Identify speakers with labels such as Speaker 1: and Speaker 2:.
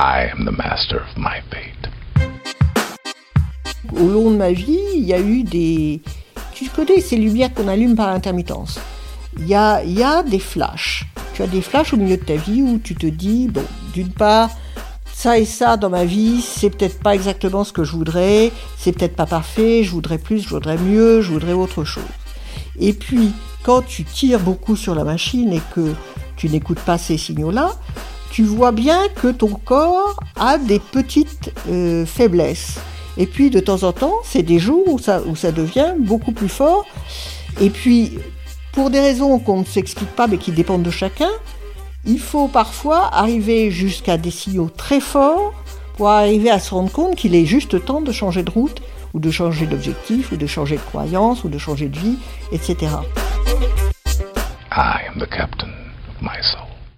Speaker 1: I am the master of my fate.
Speaker 2: Au long de ma vie, il y a eu des... Tu connais ces lumières qu'on allume par intermittence. Il y a, y a des flashs. Tu as des flashs au milieu de ta vie où tu te dis, bon, d'une part, ça et ça dans ma vie, c'est peut-être pas exactement ce que je voudrais, c'est peut-être pas parfait, je voudrais plus, je voudrais mieux, je voudrais autre chose. Et puis, quand tu tires beaucoup sur la machine et que tu n'écoutes pas ces signaux-là, tu vois bien que ton corps a des petites euh, faiblesses. Et puis de temps en temps, c'est des jours où ça, où ça devient beaucoup plus fort. Et puis, pour des raisons qu'on ne s'explique pas mais qui dépendent de chacun, il faut parfois arriver jusqu'à des signaux très forts pour arriver à se rendre compte qu'il est juste temps de changer de route ou de changer d'objectif ou de changer de croyance ou de changer de vie, etc.
Speaker 1: I am the captain of my soul.